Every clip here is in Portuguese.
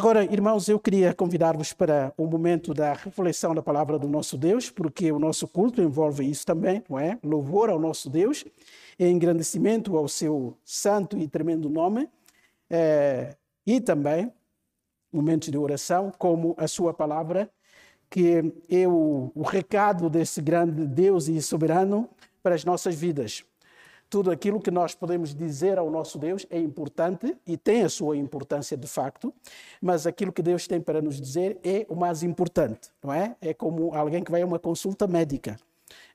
Agora, irmãos, eu queria convidar-vos para o momento da reflexão da palavra do nosso Deus, porque o nosso culto envolve isso também, não é? Louvor ao nosso Deus, engrandecimento ao seu santo e tremendo nome, é, e também momentos de oração, como a sua palavra, que é o, o recado desse grande Deus e soberano para as nossas vidas. Tudo aquilo que nós podemos dizer ao nosso Deus é importante e tem a sua importância de facto, mas aquilo que Deus tem para nos dizer é o mais importante, não é? É como alguém que vai a uma consulta médica.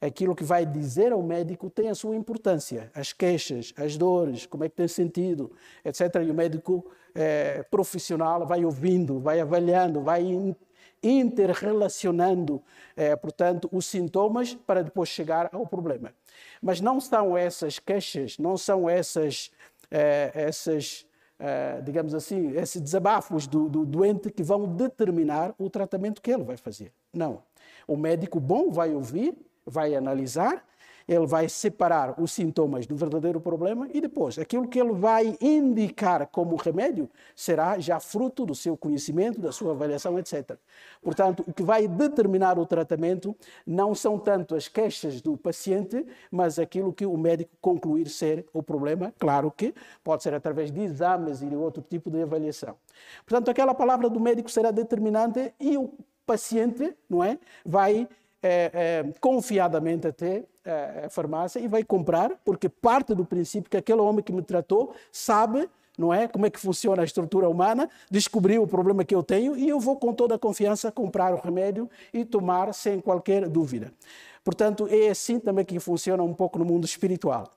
Aquilo que vai dizer ao médico tem a sua importância. As queixas, as dores, como é que tem sentido, etc. E o médico é, profissional vai ouvindo, vai avaliando, vai interrelacionando, é, portanto, os sintomas para depois chegar ao problema. Mas não são essas queixas, não são essas, é, essas é, digamos assim, esses desabafos do, do doente que vão determinar o tratamento que ele vai fazer. Não. O médico bom vai ouvir, vai analisar ele vai separar os sintomas do verdadeiro problema e depois aquilo que ele vai indicar como remédio será já fruto do seu conhecimento, da sua avaliação, etc. Portanto, o que vai determinar o tratamento não são tanto as queixas do paciente, mas aquilo que o médico concluir ser o problema. Claro que pode ser através de exames e de outro tipo de avaliação. Portanto, aquela palavra do médico será determinante e o paciente, não é, vai é, é, confiadamente até é, a farmácia e vai comprar, porque parte do princípio que aquele homem que me tratou sabe não é? Como é que funciona a estrutura humana, descobriu o problema que eu tenho e eu vou com toda a confiança comprar o remédio e tomar sem qualquer dúvida. Portanto, é assim também que funciona um pouco no mundo espiritual.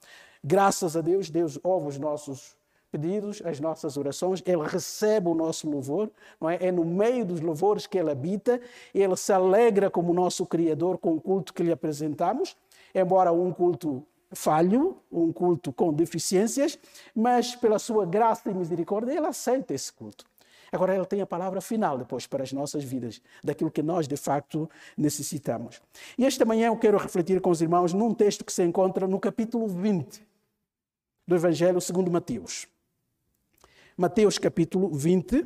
Graças a Deus, Deus ouve os nossos pedidos, as nossas orações, Ele recebe o nosso louvor, não é? é no meio dos louvores que Ele habita, Ele se alegra como nosso Criador com o culto que lhe apresentamos, embora um culto falho, um culto com deficiências, mas pela sua graça e misericórdia Ele aceita esse culto. Agora Ele tem a palavra final depois para as nossas vidas, daquilo que nós de facto necessitamos. E esta manhã eu quero refletir com os irmãos num texto que se encontra no capítulo 20 do Evangelho segundo Mateus. Mateus capítulo 20,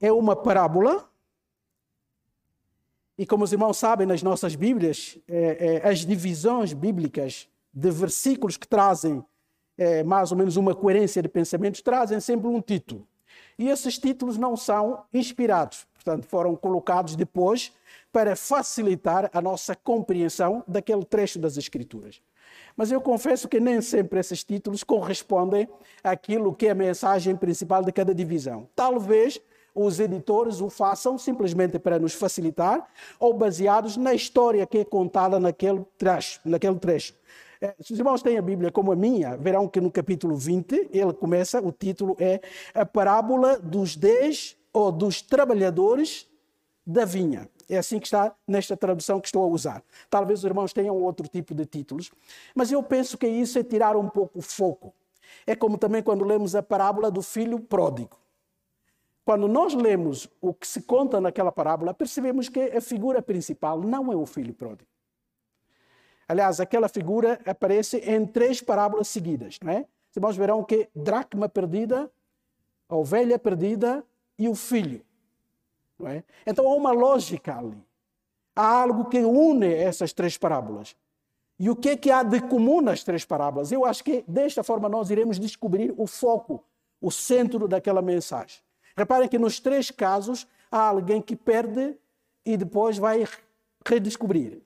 é uma parábola. E como os irmãos sabem, nas nossas Bíblias, é, é, as divisões bíblicas de versículos que trazem é, mais ou menos uma coerência de pensamentos trazem sempre um título. E esses títulos não são inspirados, portanto, foram colocados depois para facilitar a nossa compreensão daquele trecho das Escrituras. Mas eu confesso que nem sempre esses títulos correspondem àquilo que é a mensagem principal de cada divisão. Talvez os editores o façam simplesmente para nos facilitar ou baseados na história que é contada naquele trecho. Naquele trecho. É, se os irmãos têm a Bíblia como a minha, verão que no capítulo 20 ele começa, o título é A Parábola dos Dez ou dos Trabalhadores da Vinha. É assim que está nesta tradução que estou a usar. Talvez os irmãos tenham outro tipo de títulos, mas eu penso que isso é tirar um pouco o foco. É como também quando lemos a parábola do filho pródigo. Quando nós lemos o que se conta naquela parábola, percebemos que a figura principal não é o filho pródigo. Aliás, aquela figura aparece em três parábolas seguidas, não é? Os irmãos verão que dracma perdida, a ovelha perdida e o filho. É? Então há uma lógica ali. Há algo que une essas três parábolas. E o que é que há de comum nas três parábolas? Eu acho que desta forma nós iremos descobrir o foco, o centro daquela mensagem. Reparem que nos três casos há alguém que perde e depois vai redescobrir.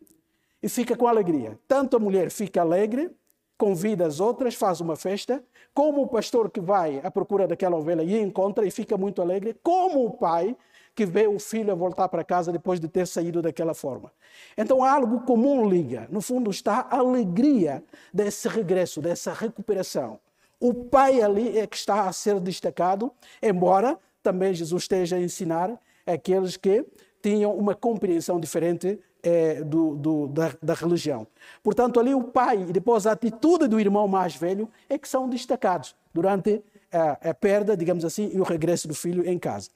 E fica com alegria. Tanto a mulher fica alegre, convida as outras, faz uma festa, como o pastor que vai à procura daquela ovelha e encontra e fica muito alegre, como o pai que vê o filho a voltar para casa depois de ter saído daquela forma. Então algo comum liga. No fundo está a alegria desse regresso, dessa recuperação. O pai ali é que está a ser destacado, embora também Jesus esteja a ensinar aqueles que tinham uma compreensão diferente é, do, do, da, da, religião. Portanto, ali o pai e depois a atitude do irmão mais velho é que são destacados durante a, a perda, digamos assim, e o regresso do filho em casa.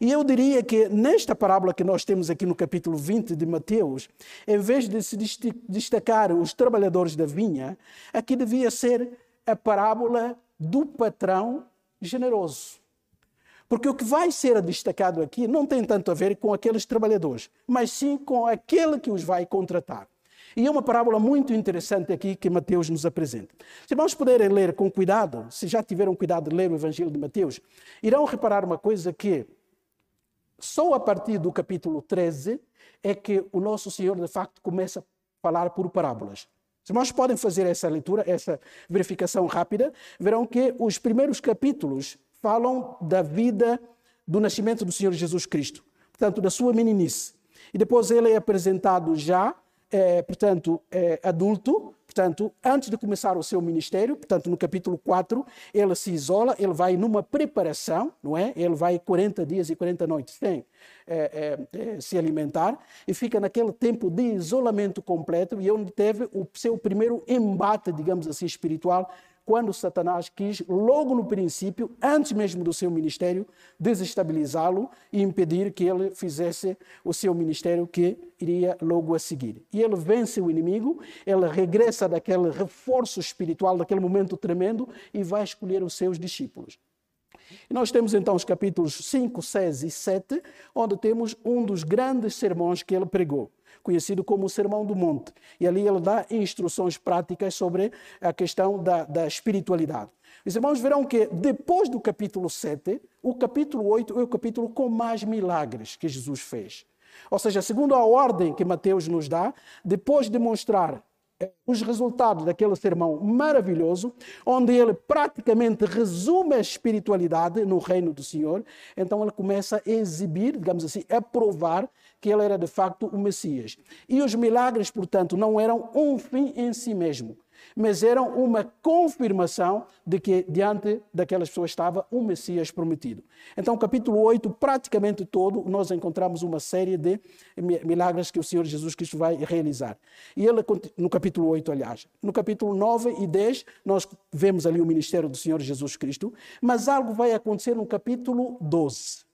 E eu diria que nesta parábola que nós temos aqui no capítulo 20 de Mateus, em vez de se destacar os trabalhadores da vinha, aqui devia ser a parábola do patrão generoso. Porque o que vai ser destacado aqui não tem tanto a ver com aqueles trabalhadores, mas sim com aquele que os vai contratar. E é uma parábola muito interessante aqui que Mateus nos apresenta. Se vamos puderem ler com cuidado, se já tiveram cuidado de ler o Evangelho de Mateus, irão reparar uma coisa que só a partir do capítulo 13 é que o nosso Senhor de facto começa a falar por parábolas. Se nós podem fazer essa leitura, essa verificação rápida, verão que os primeiros capítulos falam da vida do nascimento do Senhor Jesus Cristo, portanto, da sua meninice. E depois ele é apresentado já, é, portanto, é, adulto, portanto, antes de começar o seu ministério, portanto, no capítulo 4, ele se isola, ele vai numa preparação, não é? Ele vai 40 dias e 40 noites sem é, é, se alimentar e fica naquele tempo de isolamento completo e onde teve o seu primeiro embate, digamos assim, espiritual quando Satanás quis, logo no princípio, antes mesmo do seu ministério, desestabilizá-lo e impedir que ele fizesse o seu ministério que iria logo a seguir. E ele vence o inimigo, ele regressa daquele reforço espiritual, daquele momento tremendo e vai escolher os seus discípulos. E nós temos então os capítulos 5, 6 e 7, onde temos um dos grandes sermões que ele pregou conhecido como o Sermão do Monte. E ali ele dá instruções práticas sobre a questão da, da espiritualidade. Os irmãos verão que depois do capítulo 7, o capítulo 8 é o capítulo com mais milagres que Jesus fez. Ou seja, segundo a ordem que Mateus nos dá, depois de mostrar os resultados daquele sermão maravilhoso, onde ele praticamente resume a espiritualidade no reino do Senhor, então ele começa a exibir, digamos assim, a provar que ele era de facto o Messias. E os milagres, portanto, não eram um fim em si mesmo, mas eram uma confirmação de que diante daquelas pessoas estava o Messias prometido. Então, capítulo 8, praticamente todo, nós encontramos uma série de milagres que o Senhor Jesus Cristo vai realizar. E ele, no capítulo 8, aliás, no capítulo 9 e 10, nós vemos ali o ministério do Senhor Jesus Cristo, mas algo vai acontecer no capítulo 12.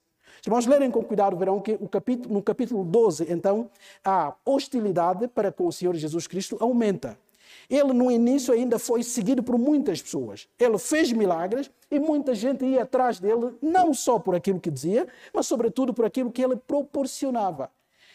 Se nós lerem com cuidado, verão que capítulo, no capítulo 12, então, a hostilidade para com o Senhor Jesus Cristo aumenta. Ele, no início, ainda foi seguido por muitas pessoas. Ele fez milagres e muita gente ia atrás dele, não só por aquilo que dizia, mas, sobretudo, por aquilo que ele proporcionava.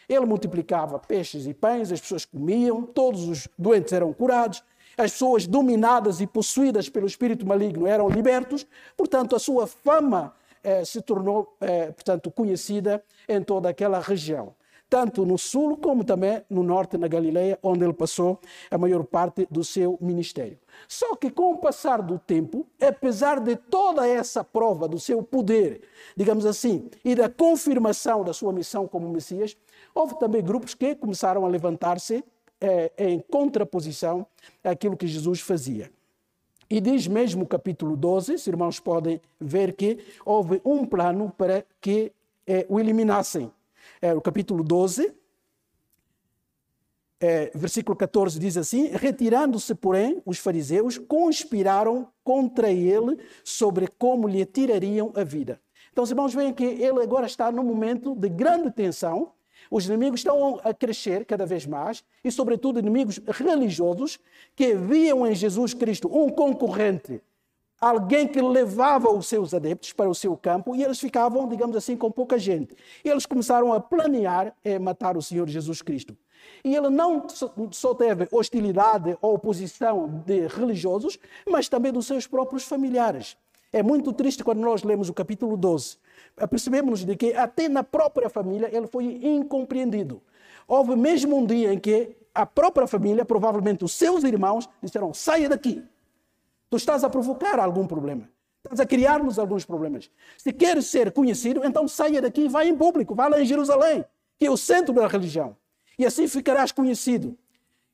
Ele multiplicava peixes e pães, as pessoas comiam, todos os doentes eram curados, as pessoas dominadas e possuídas pelo espírito maligno eram libertos. Portanto, a sua fama eh, se tornou, eh, portanto, conhecida em toda aquela região, tanto no sul como também no norte, na Galileia, onde ele passou a maior parte do seu ministério. Só que com o passar do tempo, apesar de toda essa prova do seu poder, digamos assim, e da confirmação da sua missão como Messias, houve também grupos que começaram a levantar-se eh, em contraposição àquilo que Jesus fazia. E diz mesmo o capítulo 12, os irmãos podem ver que houve um plano para que é, o eliminassem. É, o capítulo 12, é, versículo 14 diz assim: Retirando-se, porém, os fariseus conspiraram contra ele sobre como lhe tirariam a vida. Então, os irmãos veem que ele agora está num momento de grande tensão, os inimigos estão a crescer cada vez mais e, sobretudo, inimigos religiosos que viam em Jesus Cristo um concorrente, alguém que levava os seus adeptos para o seu campo e eles ficavam, digamos assim, com pouca gente. Eles começaram a planear eh, matar o Senhor Jesus Cristo. E ele não só teve hostilidade ou oposição de religiosos, mas também dos seus próprios familiares. É muito triste quando nós lemos o capítulo 12 percebemos de que até na própria família ele foi incompreendido. Houve mesmo um dia em que a própria família, provavelmente os seus irmãos, disseram: saia daqui. Tu estás a provocar algum problema. Estás a criar-nos alguns problemas. Se queres ser conhecido, então saia daqui e vá em público, vá lá em Jerusalém, que é o centro da religião. E assim ficarás conhecido.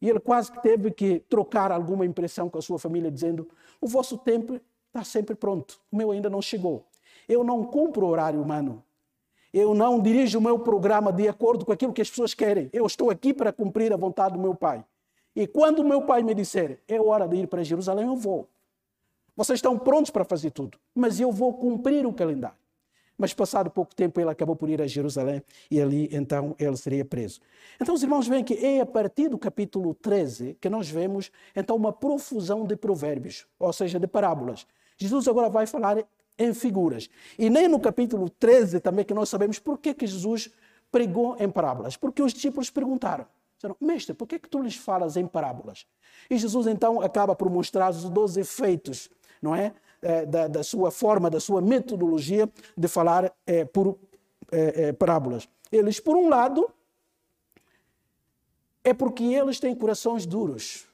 E ele quase que teve que trocar alguma impressão com a sua família, dizendo: O vosso tempo está sempre pronto, o meu ainda não chegou. Eu não cumpro o horário humano. Eu não dirijo o meu programa de acordo com aquilo que as pessoas querem. Eu estou aqui para cumprir a vontade do meu pai. E quando o meu pai me disser, é hora de ir para Jerusalém, eu vou. Vocês estão prontos para fazer tudo, mas eu vou cumprir o calendário. Mas passado pouco tempo ele acabou por ir a Jerusalém e ali então ele seria preso. Então os irmãos veem que é a partir do capítulo 13 que nós vemos então uma profusão de provérbios, ou seja, de parábolas. Jesus agora vai falar em figuras. E nem no capítulo 13 também que nós sabemos por que, que Jesus pregou em parábolas. Porque os discípulos perguntaram, disseram, mestre, por que, que tu lhes falas em parábolas? E Jesus então acaba por mostrar os 12 efeitos, não é? é? Da, da, sua forma, da sua metodologia de falar é, por é, é, parábolas. Eles, por um lado, é porque eles têm corações duros,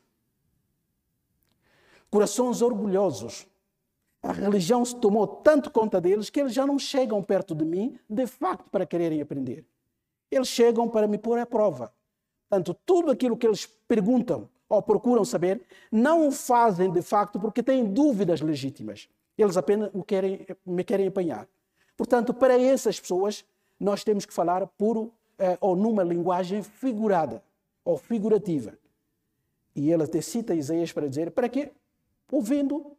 corações orgulhosos. A religião se tomou tanto conta deles que eles já não chegam perto de mim, de facto, para quererem aprender. Eles chegam para me pôr à prova. Portanto, tudo aquilo que eles perguntam ou procuram saber, não o fazem de facto porque têm dúvidas legítimas. Eles apenas o querem, me querem apanhar. Portanto, para essas pessoas, nós temos que falar puro eh, ou numa linguagem figurada ou figurativa. E ele até cita Isaías para dizer para que, ouvindo,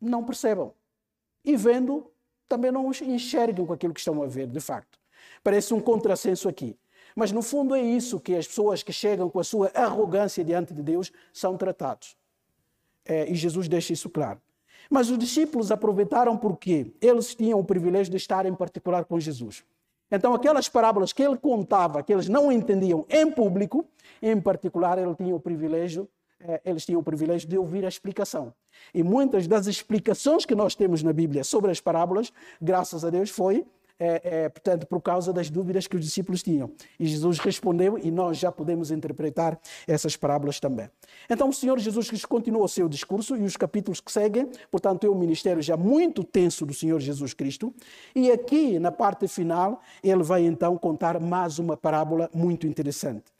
não percebam. E vendo, também não enxerguem com aquilo que estão a ver, de facto. Parece um contrassenso aqui. Mas no fundo é isso que as pessoas que chegam com a sua arrogância diante de Deus são tratados. É, e Jesus deixa isso claro. Mas os discípulos aproveitaram porque eles tinham o privilégio de estar em particular com Jesus. Então, aquelas parábolas que ele contava, que eles não entendiam em público, em particular, ele tinha o privilégio, é, eles tinham o privilégio de ouvir a explicação. E muitas das explicações que nós temos na Bíblia sobre as parábolas, graças a Deus, foi é, é, portanto, por causa das dúvidas que os discípulos tinham. E Jesus respondeu e nós já podemos interpretar essas parábolas também. Então, o Senhor Jesus Cristo continua o seu discurso e os capítulos que seguem, portanto, é um ministério já muito tenso do Senhor Jesus Cristo. E aqui, na parte final, ele vai então contar mais uma parábola muito interessante.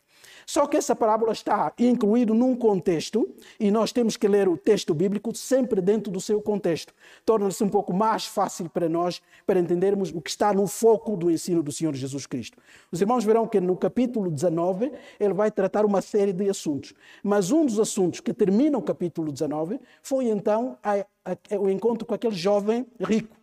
Só que essa parábola está incluída num contexto e nós temos que ler o texto bíblico sempre dentro do seu contexto. Torna-se um pouco mais fácil para nós para entendermos o que está no foco do ensino do Senhor Jesus Cristo. Os irmãos verão que no capítulo 19 ele vai tratar uma série de assuntos, mas um dos assuntos que termina o capítulo 19 foi então a, a, o encontro com aquele jovem rico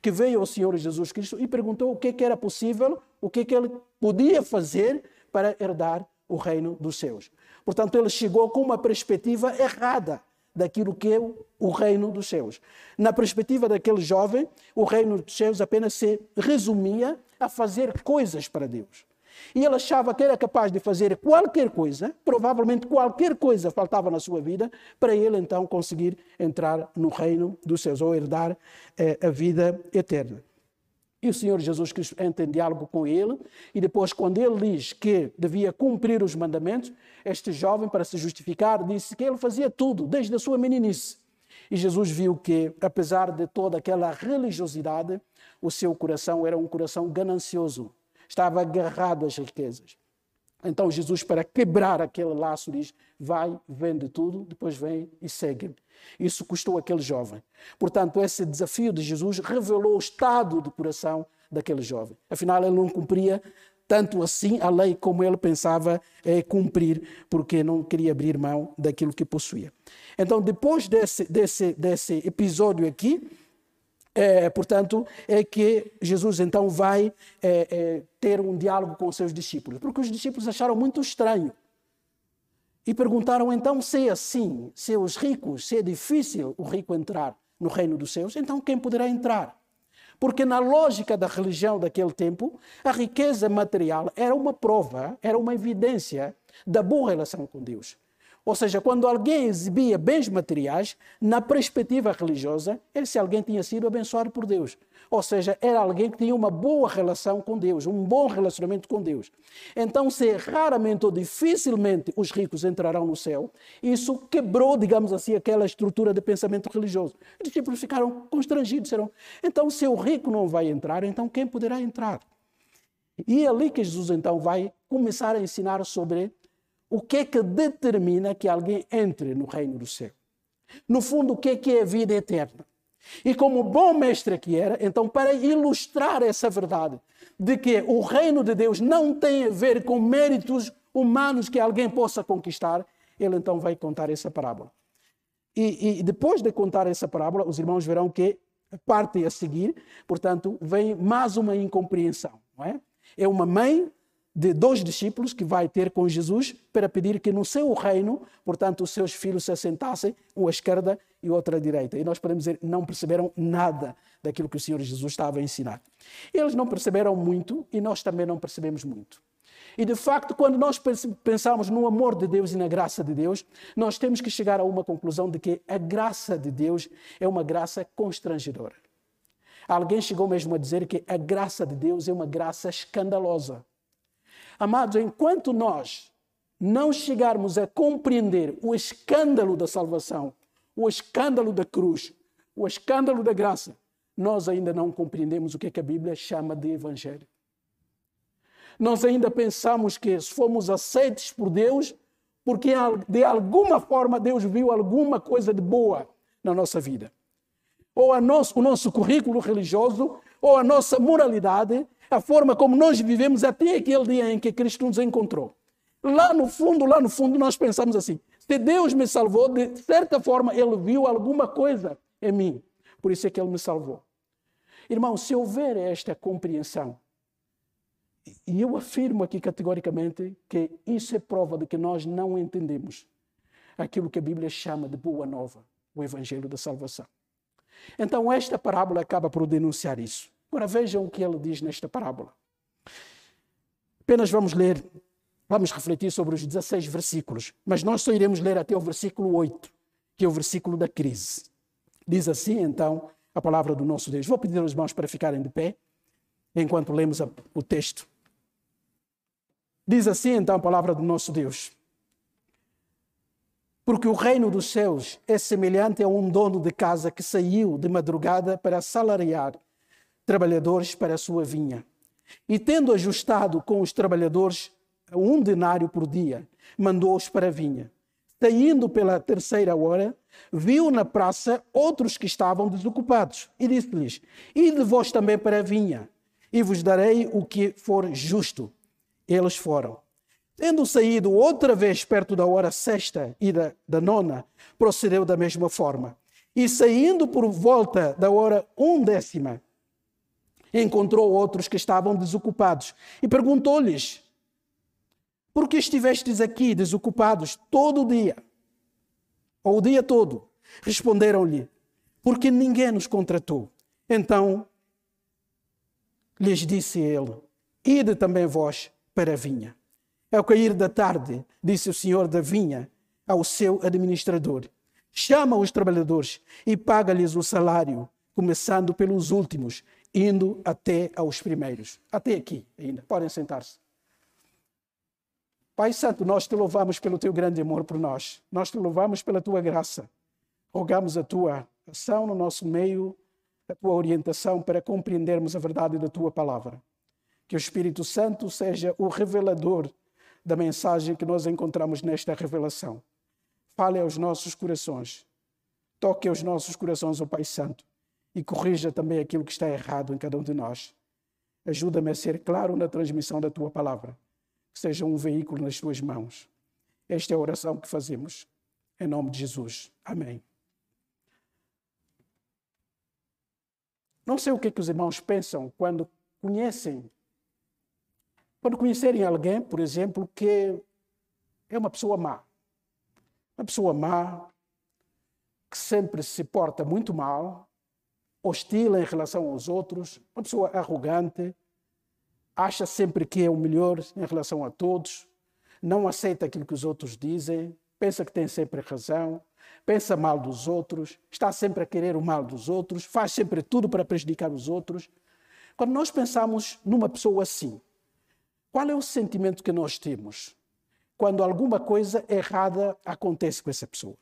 que veio ao Senhor Jesus Cristo e perguntou o que, que era possível, o que, que ele podia fazer para herdar o reino dos céus. Portanto, ele chegou com uma perspectiva errada daquilo que é o reino dos céus. Na perspectiva daquele jovem, o reino dos céus apenas se resumia a fazer coisas para Deus. E ele achava que era capaz de fazer qualquer coisa, provavelmente qualquer coisa faltava na sua vida, para ele então conseguir entrar no reino dos céus ou herdar eh, a vida eterna. E o Senhor Jesus Cristo entra em diálogo com ele, e depois, quando ele diz que devia cumprir os mandamentos, este jovem, para se justificar, disse que ele fazia tudo, desde a sua meninice. E Jesus viu que, apesar de toda aquela religiosidade, o seu coração era um coração ganancioso, estava agarrado às riquezas. Então Jesus, para quebrar aquele laço, diz: Vai, vende tudo, depois vem e segue-me. Isso custou aquele jovem. Portanto, esse desafio de Jesus revelou o estado de coração daquele jovem. Afinal, ele não cumpria tanto assim a lei como ele pensava é, cumprir, porque não queria abrir mão daquilo que possuía. Então, depois desse, desse, desse episódio aqui, é, portanto, é que Jesus então vai é, é, ter um diálogo com os seus discípulos, porque os discípulos acharam muito estranho. E perguntaram então se é assim, se é os ricos, se é difícil o rico entrar no reino dos céus, então quem poderá entrar? Porque na lógica da religião daquele tempo, a riqueza material era uma prova, era uma evidência da boa relação com Deus. Ou seja, quando alguém exibia bens materiais, na perspectiva religiosa, esse alguém tinha sido abençoado por Deus. Ou seja, era alguém que tinha uma boa relação com Deus, um bom relacionamento com Deus. Então, se raramente ou dificilmente os ricos entrarão no céu, isso quebrou, digamos assim, aquela estrutura de pensamento religioso. Os discípulos ficaram constrangidos, disseram: então, se o rico não vai entrar, então quem poderá entrar? E é ali que Jesus então vai começar a ensinar sobre o que é que determina que alguém entre no reino do céu. No fundo, o que é que é a vida eterna? E como bom mestre que era, então, para ilustrar essa verdade de que o reino de Deus não tem a ver com méritos humanos que alguém possa conquistar, ele então vai contar essa parábola. E, e depois de contar essa parábola, os irmãos verão que parte a seguir, portanto, vem mais uma incompreensão. Não é? é uma mãe de dois discípulos que vai ter com Jesus para pedir que no seu reino, portanto, os seus filhos se assentassem, um à esquerda e outro à direita. E nós podemos dizer, não perceberam nada daquilo que o Senhor Jesus estava a ensinar. Eles não perceberam muito e nós também não percebemos muito. E de facto, quando nós pensamos no amor de Deus e na graça de Deus, nós temos que chegar a uma conclusão de que a graça de Deus é uma graça constrangedora. Alguém chegou mesmo a dizer que a graça de Deus é uma graça escandalosa. Amados, enquanto nós não chegarmos a compreender o escândalo da salvação, o escândalo da cruz, o escândalo da graça, nós ainda não compreendemos o que, é que a Bíblia chama de Evangelho. Nós ainda pensamos que fomos aceitos por Deus porque de alguma forma Deus viu alguma coisa de boa na nossa vida. Ou nosso, o nosso currículo religioso, ou a nossa moralidade, a forma como nós vivemos até aquele dia em que Cristo nos encontrou. Lá no fundo, lá no fundo, nós pensamos assim: se Deus me salvou, de certa forma, Ele viu alguma coisa em mim. Por isso é que Ele me salvou. Irmão, se houver esta compreensão, e eu afirmo aqui categoricamente que isso é prova de que nós não entendemos aquilo que a Bíblia chama de boa nova, o Evangelho da Salvação. Então, esta parábola acaba por denunciar isso. Agora vejam o que ele diz nesta parábola. Apenas vamos ler, vamos refletir sobre os 16 versículos, mas nós só iremos ler até o versículo 8, que é o versículo da crise. Diz assim, então, a palavra do nosso Deus. Vou pedir aos irmãos para ficarem de pé, enquanto lemos o texto. Diz assim, então, a palavra do nosso Deus. Porque o reino dos céus é semelhante a um dono de casa que saiu de madrugada para salariar trabalhadores para a sua vinha. E tendo ajustado com os trabalhadores um denário por dia, mandou-os para a vinha. Saindo pela terceira hora, viu na praça outros que estavam desocupados e disse-lhes: Ide vós também para a vinha, e vos darei o que for justo. Eles foram. Tendo saído outra vez perto da hora sexta e da, da nona, procedeu da mesma forma. E saindo por volta da hora undécima, encontrou outros que estavam desocupados e perguntou-lhes: Por que estivestes aqui desocupados todo o dia? Ou o dia todo? Responderam-lhe: Porque ninguém nos contratou. Então lhes disse ele: Ide também vós para a vinha. Ao cair da tarde, disse o senhor da vinha ao seu administrador: Chama os trabalhadores e paga-lhes o salário, começando pelos últimos indo até aos primeiros. Até aqui ainda. Podem sentar-se. Pai Santo, nós te louvamos pelo teu grande amor por nós. Nós te louvamos pela tua graça. Rogamos a tua ação no nosso meio, a tua orientação para compreendermos a verdade da tua palavra. Que o Espírito Santo seja o revelador da mensagem que nós encontramos nesta revelação. Fale aos nossos corações. Toque aos nossos corações, ó Pai Santo e corrija também aquilo que está errado em cada um de nós. Ajuda-me a ser claro na transmissão da tua palavra, que seja um veículo nas tuas mãos. Esta é a oração que fazemos. Em nome de Jesus. Amém. Não sei o que, é que os irmãos pensam quando conhecem, quando conhecerem alguém, por exemplo, que é uma pessoa má. Uma pessoa má, que sempre se porta muito mal, hostil em relação aos outros, uma pessoa arrogante, acha sempre que é o melhor em relação a todos, não aceita aquilo que os outros dizem, pensa que tem sempre razão, pensa mal dos outros, está sempre a querer o mal dos outros, faz sempre tudo para prejudicar os outros. Quando nós pensamos numa pessoa assim, qual é o sentimento que nós temos quando alguma coisa errada acontece com essa pessoa?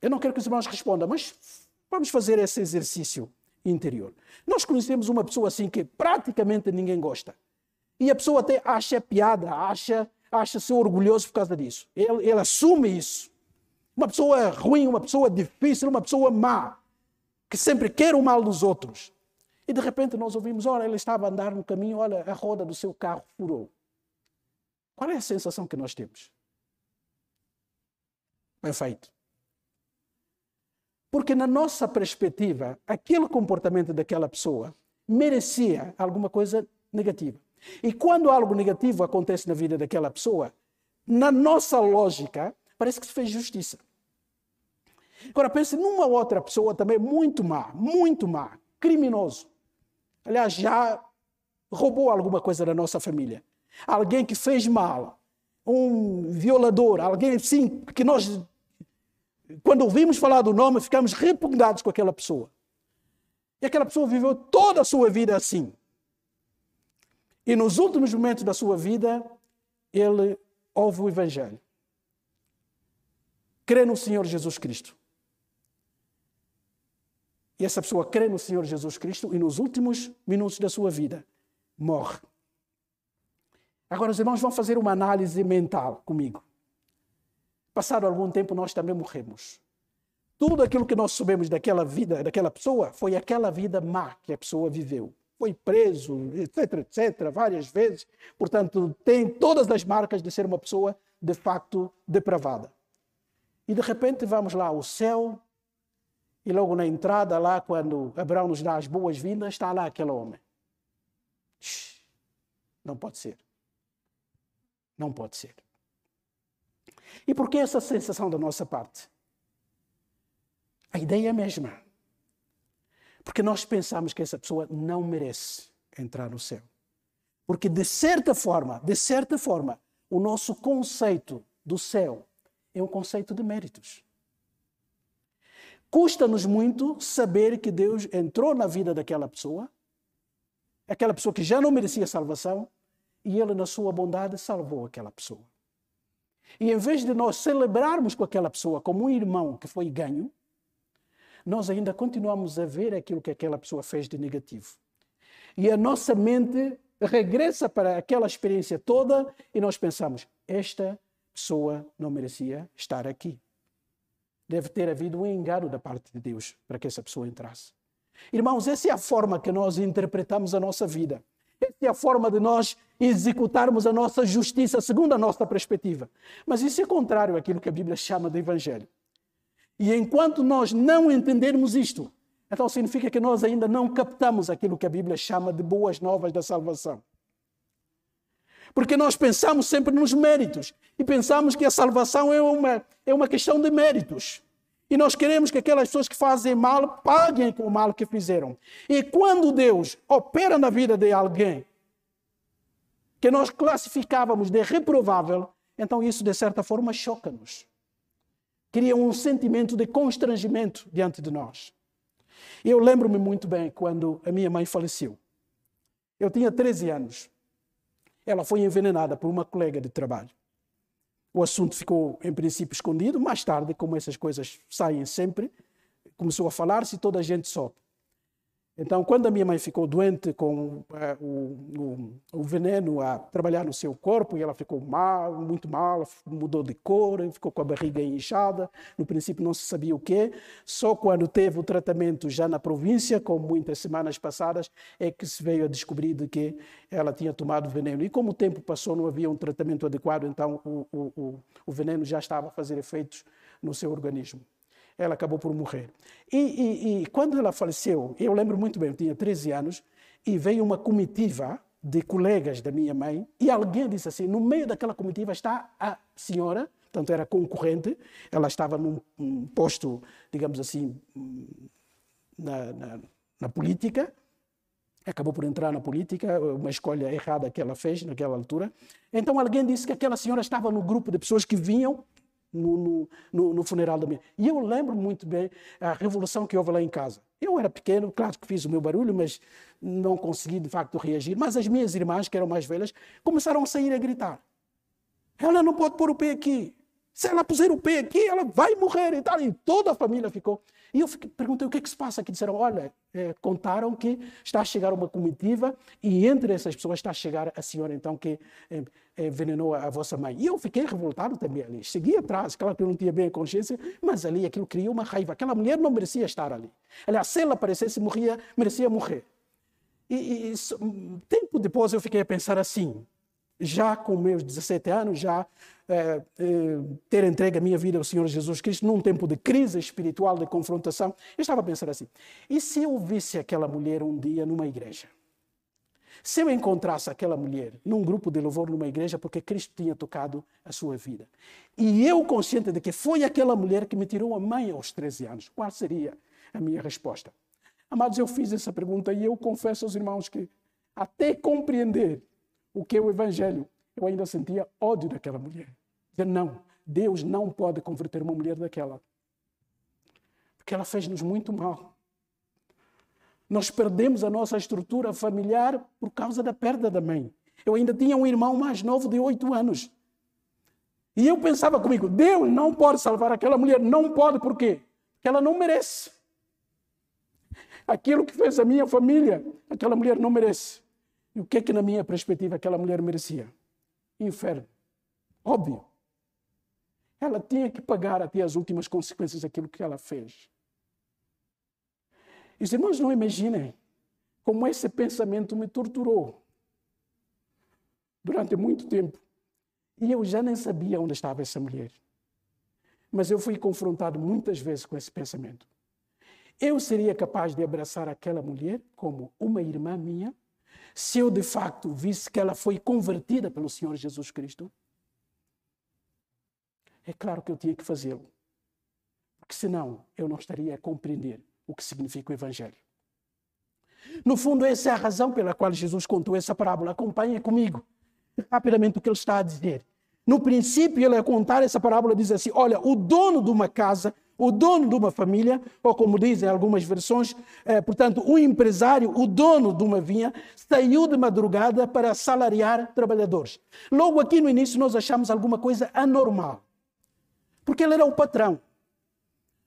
Eu não quero que os irmãos respondam, mas Vamos fazer esse exercício interior. Nós conhecemos uma pessoa assim que praticamente ninguém gosta. E a pessoa até acha piada, acha, acha ser orgulhoso por causa disso. Ele, ele assume isso. Uma pessoa ruim, uma pessoa difícil, uma pessoa má, que sempre quer o mal dos outros. E de repente nós ouvimos: olha, ele estava a andar no caminho, olha, a roda do seu carro furou. Qual é a sensação que nós temos? Perfeito. Porque, na nossa perspectiva, aquele comportamento daquela pessoa merecia alguma coisa negativa. E quando algo negativo acontece na vida daquela pessoa, na nossa lógica, parece que se fez justiça. Agora pense numa outra pessoa também muito má, muito má, criminoso. Aliás, já roubou alguma coisa da nossa família. Alguém que fez mal, um violador, alguém assim que nós, quando ouvimos falar do nome, ficamos repugnados com aquela pessoa. E aquela pessoa viveu toda a sua vida assim. E nos últimos momentos da sua vida, ele ouve o Evangelho. Crê no Senhor Jesus Cristo. E essa pessoa crê no Senhor Jesus Cristo e nos últimos minutos da sua vida morre. Agora, os irmãos vão fazer uma análise mental comigo. Passado algum tempo, nós também morremos. Tudo aquilo que nós sabemos daquela vida, daquela pessoa, foi aquela vida má que a pessoa viveu. Foi preso, etc, etc, várias vezes. Portanto, tem todas as marcas de ser uma pessoa de facto depravada. E de repente vamos lá ao céu, e logo na entrada, lá, quando Abraão nos dá as boas-vindas, está lá aquele homem. Não pode ser. Não pode ser. E por que essa sensação da nossa parte? A ideia é a mesma. Porque nós pensamos que essa pessoa não merece entrar no céu. Porque de certa forma, de certa forma, o nosso conceito do céu é um conceito de méritos. Custa-nos muito saber que Deus entrou na vida daquela pessoa, aquela pessoa que já não merecia salvação, e Ele, na sua bondade, salvou aquela pessoa. E em vez de nós celebrarmos com aquela pessoa como um irmão que foi ganho, nós ainda continuamos a ver aquilo que aquela pessoa fez de negativo. E a nossa mente regressa para aquela experiência toda e nós pensamos: esta pessoa não merecia estar aqui. Deve ter havido um engano da parte de Deus para que essa pessoa entrasse. Irmãos, essa é a forma que nós interpretamos a nossa vida. Essa é a forma de nós executarmos a nossa justiça segundo a nossa perspectiva. Mas isso é contrário àquilo que a Bíblia chama de Evangelho. E enquanto nós não entendermos isto, então significa que nós ainda não captamos aquilo que a Bíblia chama de boas novas da salvação. Porque nós pensamos sempre nos méritos e pensamos que a salvação é uma, é uma questão de méritos. E nós queremos que aquelas pessoas que fazem mal paguem com o mal que fizeram. E quando Deus opera na vida de alguém que nós classificávamos de reprovável, então isso de certa forma choca-nos cria um sentimento de constrangimento diante de nós. Eu lembro-me muito bem quando a minha mãe faleceu. Eu tinha 13 anos. Ela foi envenenada por uma colega de trabalho. O assunto ficou, em princípio, escondido. Mais tarde, como essas coisas saem sempre, começou a falar-se e toda a gente soube. Então, quando a minha mãe ficou doente com uh, o, o, o, veneno a trabalhar no seu corpo, e ela ficou mal, muito mal, mudou de cor, ficou com a barriga inchada, no princípio não se sabia o quê, só quando teve o tratamento já na província, como muitas semanas passadas, é que se veio a descobrir de que ela tinha tomado veneno. E como o tempo passou, não havia um tratamento adequado, então o, o veneno já estava a fazer efeitos no seu organismo ela acabou por morrer. E, e, e, quando ela faleceu, eu lembro muito bem, eu tinha 13 anos, e veio uma comitiva de colegas da minha mãe, e alguém disse assim: no meio daquela comitiva está a senhora, portanto era concorrente, ela estava num, num posto, digamos assim, na, na, na política, acabou por entrar na política, uma escolha errada que ela fez naquela altura. Então alguém disse que aquela senhora estava no grupo de pessoas que vinham no, no, no, funeral da minha. E eu lembro muito bem a revolução que houve lá em casa. Eu era pequeno, claro que fiz o meu barulho, mas não consegui de facto reagir. Mas as minhas irmãs, que eram mais velhas, começaram a sair a gritar. Ela não pode pôr o pé aqui. Se ela puser o pé aqui, ela vai morrer e tal. E toda a família ficou. E eu fiquei, perguntei o que é que se passa aqui. Disseram: olha, é, contaram que está a chegar uma comitiva e entre essas pessoas está a chegar a senhora, então, que é, envenenou a, a vossa mãe. E eu fiquei revoltado também ali. Segui atrás, claro que eu não tinha bem a consciência, mas ali aquilo criou uma raiva. Aquela mulher não merecia estar ali. Aliás, se ela aparecesse, morria, merecia morrer. E, e tempo depois eu fiquei a pensar assim: já com meus 17 anos, já é, é, ter entregue a minha vida ao Senhor Jesus Cristo num tempo de crise espiritual, de confrontação, eu estava a pensar assim: e se eu visse aquela mulher um dia numa igreja? Se eu encontrasse aquela mulher num grupo de louvor numa igreja, porque Cristo tinha tocado a sua vida, e eu consciente de que foi aquela mulher que me tirou a mãe aos 13 anos, qual seria a minha resposta? Amados, eu fiz essa pergunta e eu confesso aos irmãos que, até compreender o que é o Evangelho, eu ainda sentia ódio daquela mulher. Dizer, não, Deus não pode converter uma mulher daquela. Porque ela fez-nos muito mal. Nós perdemos a nossa estrutura familiar por causa da perda da mãe. Eu ainda tinha um irmão mais novo de oito anos. E eu pensava comigo, Deus não pode salvar aquela mulher. Não pode, por quê? Porque ela não merece. Aquilo que fez a minha família, aquela mulher não merece. E o que é que, na minha perspectiva, aquela mulher merecia? Inferno. Óbvio. Ela tinha que pagar até as últimas consequências daquilo que ela fez. E os irmãos não imaginem como esse pensamento me torturou durante muito tempo. E eu já nem sabia onde estava essa mulher. Mas eu fui confrontado muitas vezes com esse pensamento. Eu seria capaz de abraçar aquela mulher como uma irmã minha, se eu de facto visse que ela foi convertida pelo Senhor Jesus Cristo? É claro que eu tinha que fazê-lo. Porque senão eu não estaria a compreender o que significa o Evangelho. No fundo, essa é a razão pela qual Jesus contou essa parábola. Acompanhe comigo rapidamente o que ele está a dizer. No princípio, ele a contar essa parábola diz assim: Olha, o dono de uma casa, o dono de uma família, ou como dizem algumas versões, é, portanto, o empresário, o dono de uma vinha, saiu de madrugada para salariar trabalhadores. Logo aqui no início, nós achamos alguma coisa anormal, porque ele era o patrão.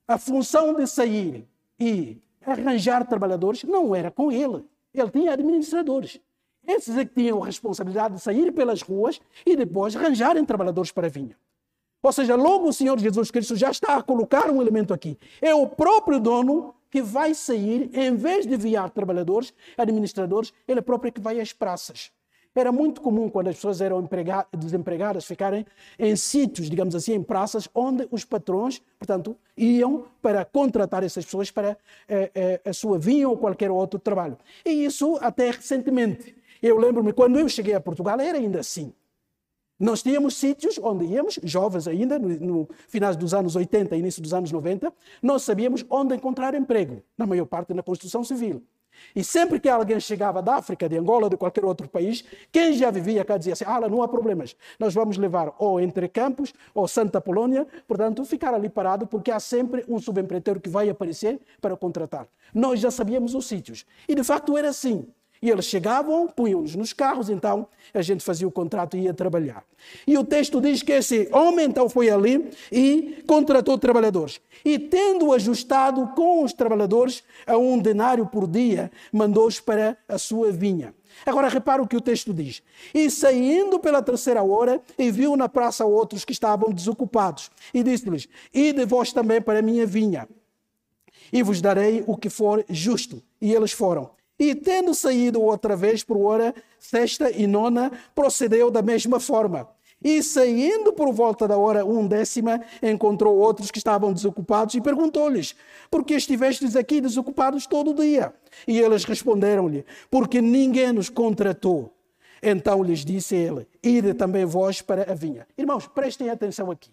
A função de sair e arranjar trabalhadores não era com ele. Ele tinha administradores. Esses é que tinham a responsabilidade de sair pelas ruas e depois arranjarem trabalhadores para a vinha. Ou seja, logo o Senhor Jesus Cristo já está a colocar um elemento aqui. É o próprio dono que vai sair, em vez de enviar trabalhadores, administradores, ele é próprio que vai às praças. Era muito comum, quando as pessoas eram desempregadas, ficarem em sítios, digamos assim, em praças, onde os patrões, portanto, iam para contratar essas pessoas para eh, eh, a sua vinha ou qualquer outro trabalho. E isso até recentemente. Eu lembro-me, quando eu cheguei a Portugal, era ainda assim. Nós tínhamos sítios onde íamos, jovens ainda, no, no dos anos 80, início dos anos 90, nós sabíamos onde encontrar emprego, na maior parte na construção civil. E sempre que alguém chegava da África, de Angola, de qualquer outro país, quem já vivia cá dizia assim: ah, não há problemas, nós vamos levar ou Entre Campos ou Santa Polônia, portanto, ficar ali parado, porque há sempre um subempreiteiro que vai aparecer para contratar. Nós já sabíamos os sítios. E de facto era assim. E eles chegavam, punham-nos nos carros, então a gente fazia o contrato e ia trabalhar. E o texto diz que esse homem então foi ali e contratou trabalhadores. E tendo ajustado com os trabalhadores a um denário por dia, mandou-os para a sua vinha. Agora repara o que o texto diz. E saindo pela terceira hora, e viu na praça outros que estavam desocupados. E disse-lhes: Ide vós também para a minha vinha, e vos darei o que for justo. E eles foram. E tendo saído outra vez por hora sexta e nona, procedeu da mesma forma. E saindo por volta da hora undécima, encontrou outros que estavam desocupados e perguntou-lhes: Por que estivestes aqui desocupados todo o dia? E eles responderam-lhe: Porque ninguém nos contratou. Então lhes disse ele: Ide também vós para a vinha. Irmãos, prestem atenção aqui.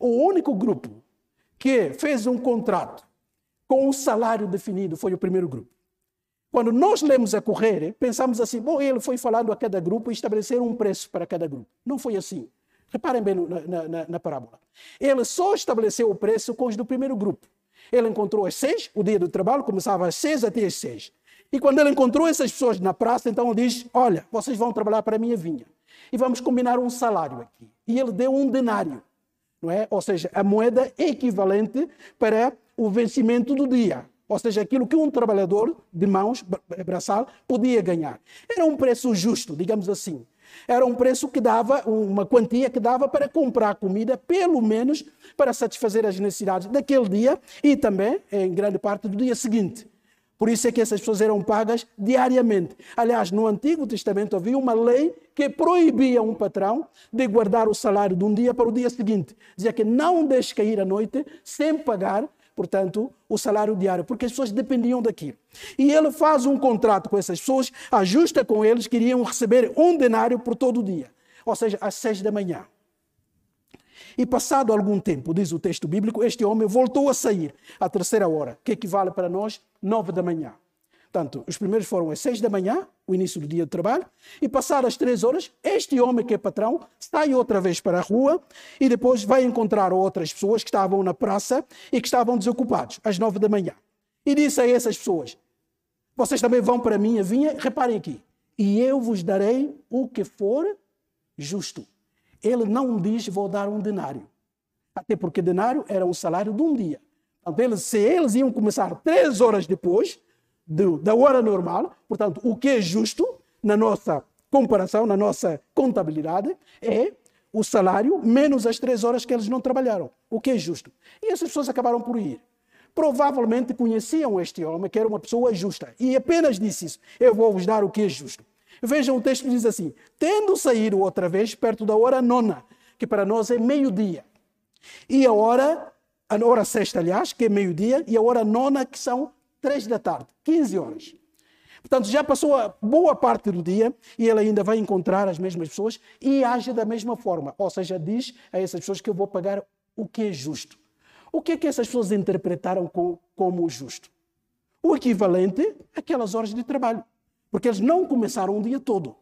O único grupo que fez um contrato com um salário definido foi o primeiro grupo. Quando nós lemos a correr, pensamos assim, bom, ele foi falando a cada grupo e estabeleceram um preço para cada grupo. Não foi assim. Reparem bem na, na, na parábola. Ele só estabeleceu o preço com os do primeiro grupo. Ele encontrou as seis, o dia do trabalho começava às seis até às seis. E quando ele encontrou essas pessoas na praça, então ele diz: Olha, vocês vão trabalhar para a minha vinha. E vamos combinar um salário aqui. E ele deu um denário, não é? Ou seja, a moeda equivalente para o vencimento do dia ou seja, aquilo que um trabalhador de mãos, braçal, podia ganhar. Era um preço justo, digamos assim. Era um preço que dava, uma quantia que dava para comprar comida, pelo menos para satisfazer as necessidades daquele dia e também, em grande parte, do dia seguinte. Por isso é que essas pessoas eram pagas diariamente. Aliás, no Antigo Testamento havia uma lei que proibia um patrão de guardar o salário de um dia para o dia seguinte. Dizia que não deixe cair a noite sem pagar portanto, o salário diário, porque as pessoas dependiam daquilo. E ele faz um contrato com essas pessoas, ajusta com eles que iriam receber um denário por todo o dia, ou seja, às seis da manhã. E passado algum tempo, diz o texto bíblico, este homem voltou a sair à terceira hora, que equivale para nós nove da manhã. Portanto, os primeiros foram às seis da manhã, o início do dia de trabalho, e passadas as três horas, este homem que é patrão sai outra vez para a rua e depois vai encontrar outras pessoas que estavam na praça e que estavam desocupados, às nove da manhã. E disse a essas pessoas: Vocês também vão para a minha vinha, reparem aqui, e eu vos darei o que for justo. Ele não diz, vou dar um denário. Até porque denário era o salário de um dia. Então, se eles iam começar três horas depois, do, da hora normal, portanto, o que é justo na nossa comparação, na nossa contabilidade, é o salário menos as três horas que eles não trabalharam, o que é justo. E essas pessoas acabaram por ir. Provavelmente conheciam este homem, que era uma pessoa justa, e apenas disse isso: Eu vou vos dar o que é justo. Vejam, o texto diz assim: Tendo saído outra vez perto da hora nona, que para nós é meio-dia, e a hora, a hora sexta, aliás, que é meio-dia, e a hora nona, que são três da tarde, 15 horas. Portanto, já passou a boa parte do dia e ele ainda vai encontrar as mesmas pessoas e age da mesma forma. Ou seja, diz a essas pessoas que eu vou pagar o que é justo. O que é que essas pessoas interpretaram como justo? O equivalente àquelas horas de trabalho. Porque eles não começaram o dia todo.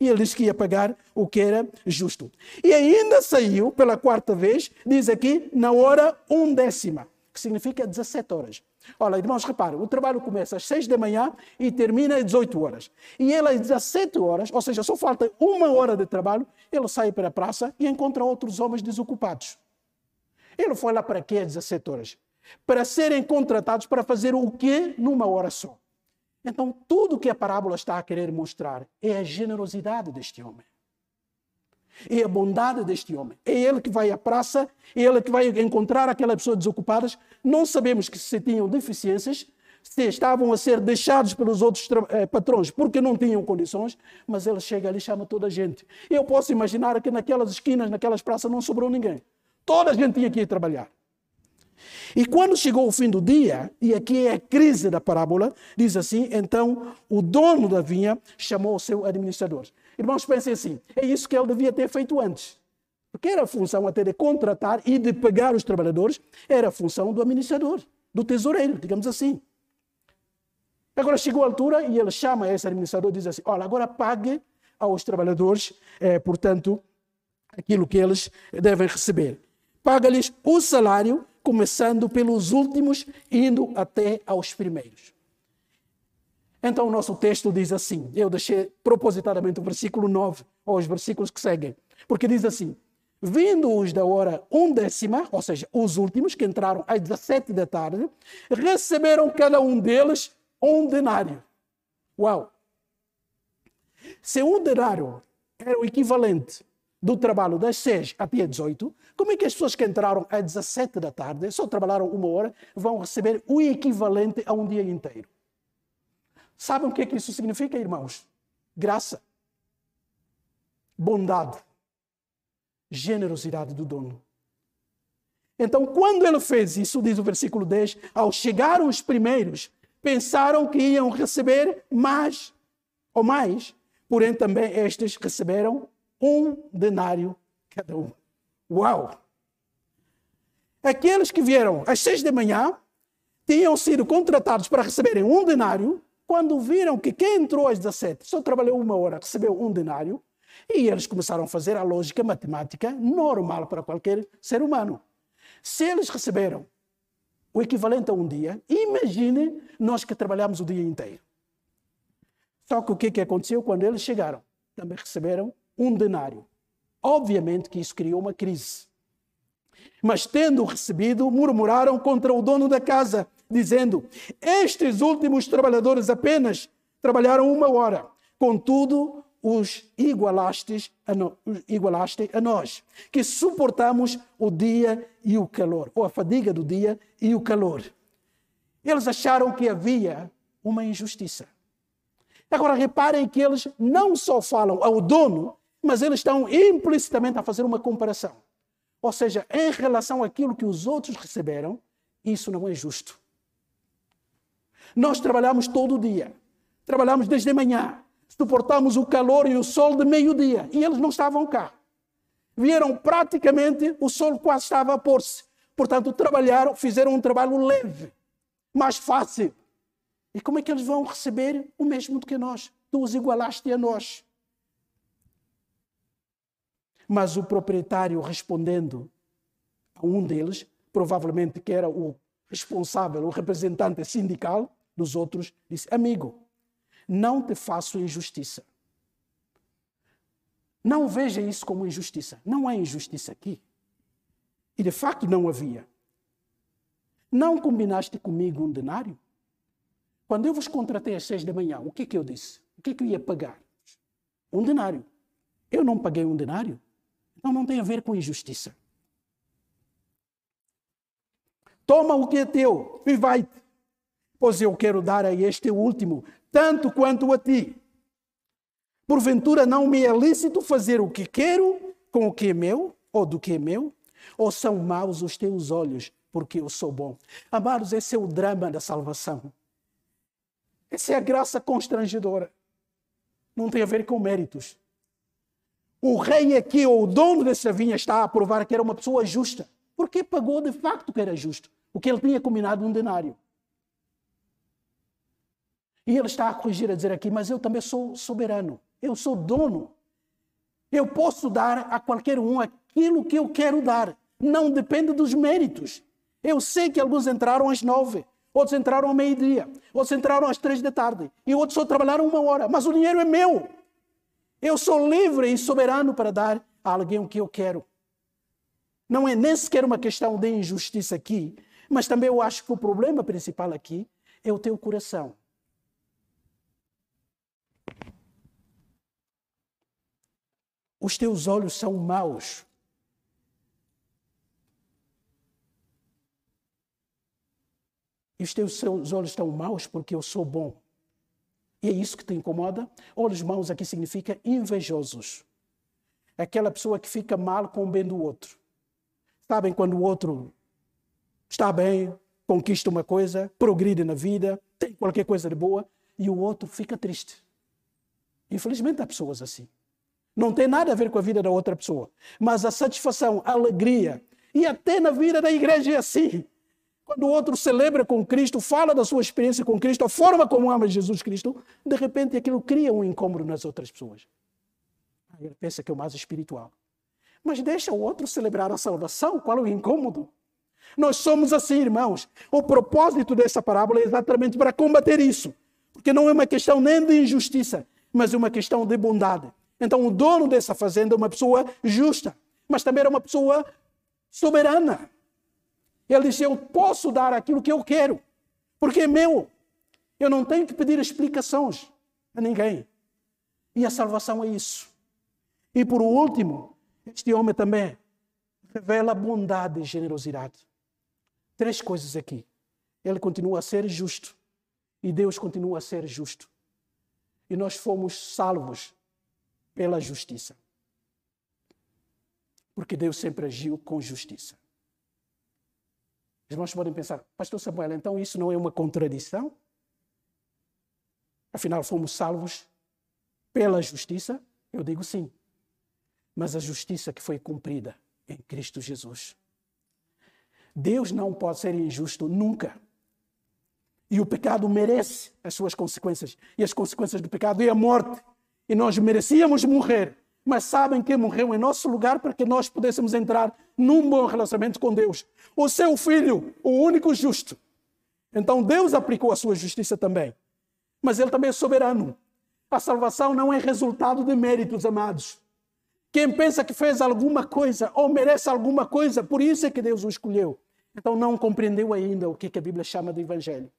E ele disse que ia pagar o que era justo. E ainda saiu pela quarta vez, diz aqui, na hora undécima, que significa 17 horas. Olha, irmãos, reparem, o trabalho começa às 6 da manhã e termina às 18 horas. E ele às 17 horas, ou seja, só falta uma hora de trabalho, ele sai para a praça e encontra outros homens desocupados. Ele foi lá para quê às 17 horas? Para serem contratados para fazer o quê numa hora só. Então, tudo que a parábola está a querer mostrar é a generosidade deste homem. É a bondade deste homem. É ele que vai à praça, é ele que vai encontrar aquelas pessoas desocupadas. Não sabemos que se tinham deficiências, se estavam a ser deixados pelos outros eh, patrões porque não tinham condições, mas ele chega ali e chama toda a gente. Eu posso imaginar que naquelas esquinas, naquelas praças, não sobrou ninguém. Toda a gente tinha que ir trabalhar. E quando chegou o fim do dia, e aqui é a crise da parábola, diz assim: então o dono da vinha chamou o seu administrador. Irmãos, pensem assim: é isso que ele devia ter feito antes. Porque era a função até de contratar e de pagar os trabalhadores, era a função do administrador, do tesoureiro, digamos assim. Agora chegou a altura e ele chama esse administrador e diz assim: olha, agora pague aos trabalhadores, eh, portanto, aquilo que eles devem receber. Paga-lhes o salário, começando pelos últimos, indo até aos primeiros. Então o nosso texto diz assim, eu deixei propositadamente o versículo 9, ou os versículos que seguem, porque diz assim, vindo-os da hora undécima, ou seja, os últimos que entraram às 17 da tarde, receberam cada um deles um denário. Uau! Se um denário era o equivalente do trabalho das 6 até 18, como é que as pessoas que entraram às 17 da tarde, só trabalharam uma hora, vão receber o equivalente a um dia inteiro? Sabem o que, é que isso significa, irmãos? Graça, bondade, generosidade do dono. Então, quando ele fez isso, diz o versículo 10, ao chegar os primeiros, pensaram que iam receber mais ou mais, porém também estes receberam um denário cada um. Uau! Aqueles que vieram às seis da manhã tinham sido contratados para receberem um denário, quando viram que quem entrou às 17 só trabalhou uma hora, recebeu um denário, e eles começaram a fazer a lógica matemática normal para qualquer ser humano. Se eles receberam o equivalente a um dia, imagine nós que trabalhamos o dia inteiro. Só que o que, é que aconteceu quando eles chegaram? Também receberam um denário. Obviamente que isso criou uma crise. Mas tendo recebido, murmuraram contra o dono da casa, dizendo: Estes últimos trabalhadores apenas trabalharam uma hora, contudo, os igualastes a, no, igualaste a nós, que suportamos o dia e o calor, ou a fadiga do dia e o calor. Eles acharam que havia uma injustiça. Agora reparem que eles não só falam ao dono, mas eles estão implicitamente a fazer uma comparação. Ou seja, em relação àquilo que os outros receberam, Isso não é justo. Nós trabalhamos todo o dia. Trabalhamos desde manhã. Suportamos o calor e o sol de meio-dia. E eles não estavam cá. Vieram praticamente, o sol quase estava a pôr-se. Portanto, trabalharam, fizeram um trabalho leve, mais fácil. E como é que eles vão receber o mesmo do que nós? Tu os igualaste a nós. Mas o proprietário respondendo a um deles, provavelmente que era o responsável, o representante sindical dos outros, disse: Amigo, não te faço injustiça. Não veja isso como injustiça. Não há injustiça aqui. E de facto não havia. Não combinaste comigo um denário? Quando eu vos contratei às seis da manhã, o que é que eu disse? O que é que eu ia pagar? Um denário. Eu não paguei um denário. Então não tem a ver com injustiça. Toma o que é teu e vai-te. Pois eu quero dar a este último, tanto quanto a ti. Porventura não me é lícito fazer o que quero com o que é meu, ou do que é meu? Ou são maus os teus olhos, porque eu sou bom? Amados, esse é o drama da salvação. Essa é a graça constrangedora. Não tem a ver com méritos. O rei aqui, ou o dono dessa vinha, está a provar que era uma pessoa justa. Porque pagou de facto que era justo. O que ele tinha combinado um denário. E ele está a corrigir, a dizer aqui, mas eu também sou soberano. Eu sou dono. Eu posso dar a qualquer um aquilo que eu quero dar. Não depende dos méritos. Eu sei que alguns entraram às nove, Outros entraram ao meio-dia. Outros entraram às três da tarde. E outros só trabalharam uma hora. Mas o dinheiro é meu. Eu sou livre e soberano para dar a alguém o que eu quero. Não é nem sequer uma questão de injustiça aqui, mas também eu acho que o problema principal aqui é o teu coração. Os teus olhos são maus E os teus olhos estão maus porque eu sou bom. E é isso que te incomoda? Olhos maus aqui significa invejosos. Aquela pessoa que fica mal com o bem do outro. Sabem quando o outro está bem, conquista uma coisa, progride na vida, tem qualquer coisa de boa, e o outro fica triste. Infelizmente há pessoas assim. Não tem nada a ver com a vida da outra pessoa. Mas a satisfação, a alegria, e até na vida da igreja é assim. Quando o outro celebra com Cristo, fala da sua experiência com Cristo, a forma como ama Jesus Cristo, de repente aquilo cria um incômodo nas outras pessoas. Ele pensa que é o mais espiritual. Mas deixa o outro celebrar a salvação, qual é o incômodo? Nós somos assim, irmãos. O propósito dessa parábola é exatamente para combater isso. Porque não é uma questão nem de injustiça, mas é uma questão de bondade. Então, o dono dessa fazenda é uma pessoa justa, mas também era uma pessoa soberana. Ele disse: Eu posso dar aquilo que eu quero, porque é meu. Eu não tenho que pedir explicações a ninguém. E a salvação é isso. E por último, este homem também revela bondade e generosidade. Três coisas aqui. Ele continua a ser justo. E Deus continua a ser justo. E nós fomos salvos pela justiça. Porque Deus sempre agiu com justiça. Os irmãos podem pensar, Pastor Samuel, então isso não é uma contradição? Afinal, fomos salvos pela justiça? Eu digo sim. Mas a justiça que foi cumprida em Cristo Jesus. Deus não pode ser injusto nunca. E o pecado merece as suas consequências. E as consequências do pecado é a morte. E nós merecíamos morrer mas sabem que morreu em nosso lugar para que nós pudéssemos entrar num bom relacionamento com Deus. O seu filho, o único justo. Então Deus aplicou a sua justiça também. Mas ele também é soberano. A salvação não é resultado de méritos, amados. Quem pensa que fez alguma coisa ou merece alguma coisa, por isso é que Deus o escolheu. Então não compreendeu ainda o que a Bíblia chama de evangelho.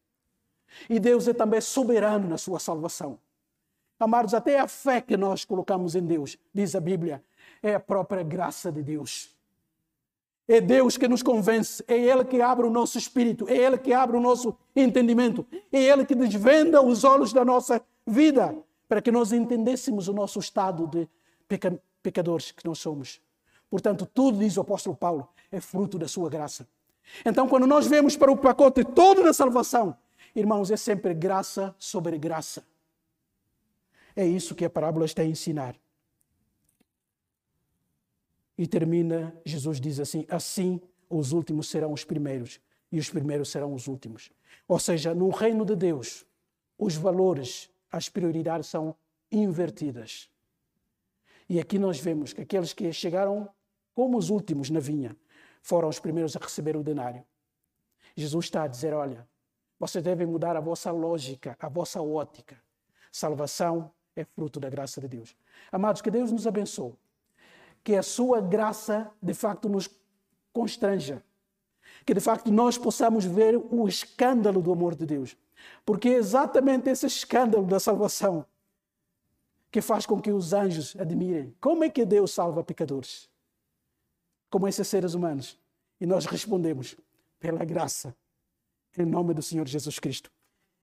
E Deus é também soberano na sua salvação. Amados, até a fé que nós colocamos em Deus, diz a Bíblia, é a própria graça de Deus. É Deus que nos convence, é Ele que abre o nosso espírito, é Ele que abre o nosso entendimento, é Ele que desvenda os olhos da nossa vida, para que nós entendêssemos o nosso estado de peca pecadores que nós somos. Portanto, tudo, diz o apóstolo Paulo, é fruto da sua graça. Então, quando nós vemos para o pacote todo da salvação, irmãos, é sempre graça sobre graça. É isso que a parábola está a ensinar. E termina, Jesus diz assim: assim os últimos serão os primeiros e os primeiros serão os últimos. Ou seja, no reino de Deus, os valores, as prioridades são invertidas. E aqui nós vemos que aqueles que chegaram como os últimos na vinha foram os primeiros a receber o denário. Jesus está a dizer: olha, vocês devem mudar a vossa lógica, a vossa ótica. Salvação é fruto da graça de Deus. Amados, que Deus nos abençoe. Que a sua graça, de facto, nos constranja. Que, de facto, nós possamos ver o escândalo do amor de Deus. Porque é exatamente esse escândalo da salvação que faz com que os anjos admirem. Como é que Deus salva pecadores? Como esses seres humanos? E nós respondemos, pela graça, em nome do Senhor Jesus Cristo.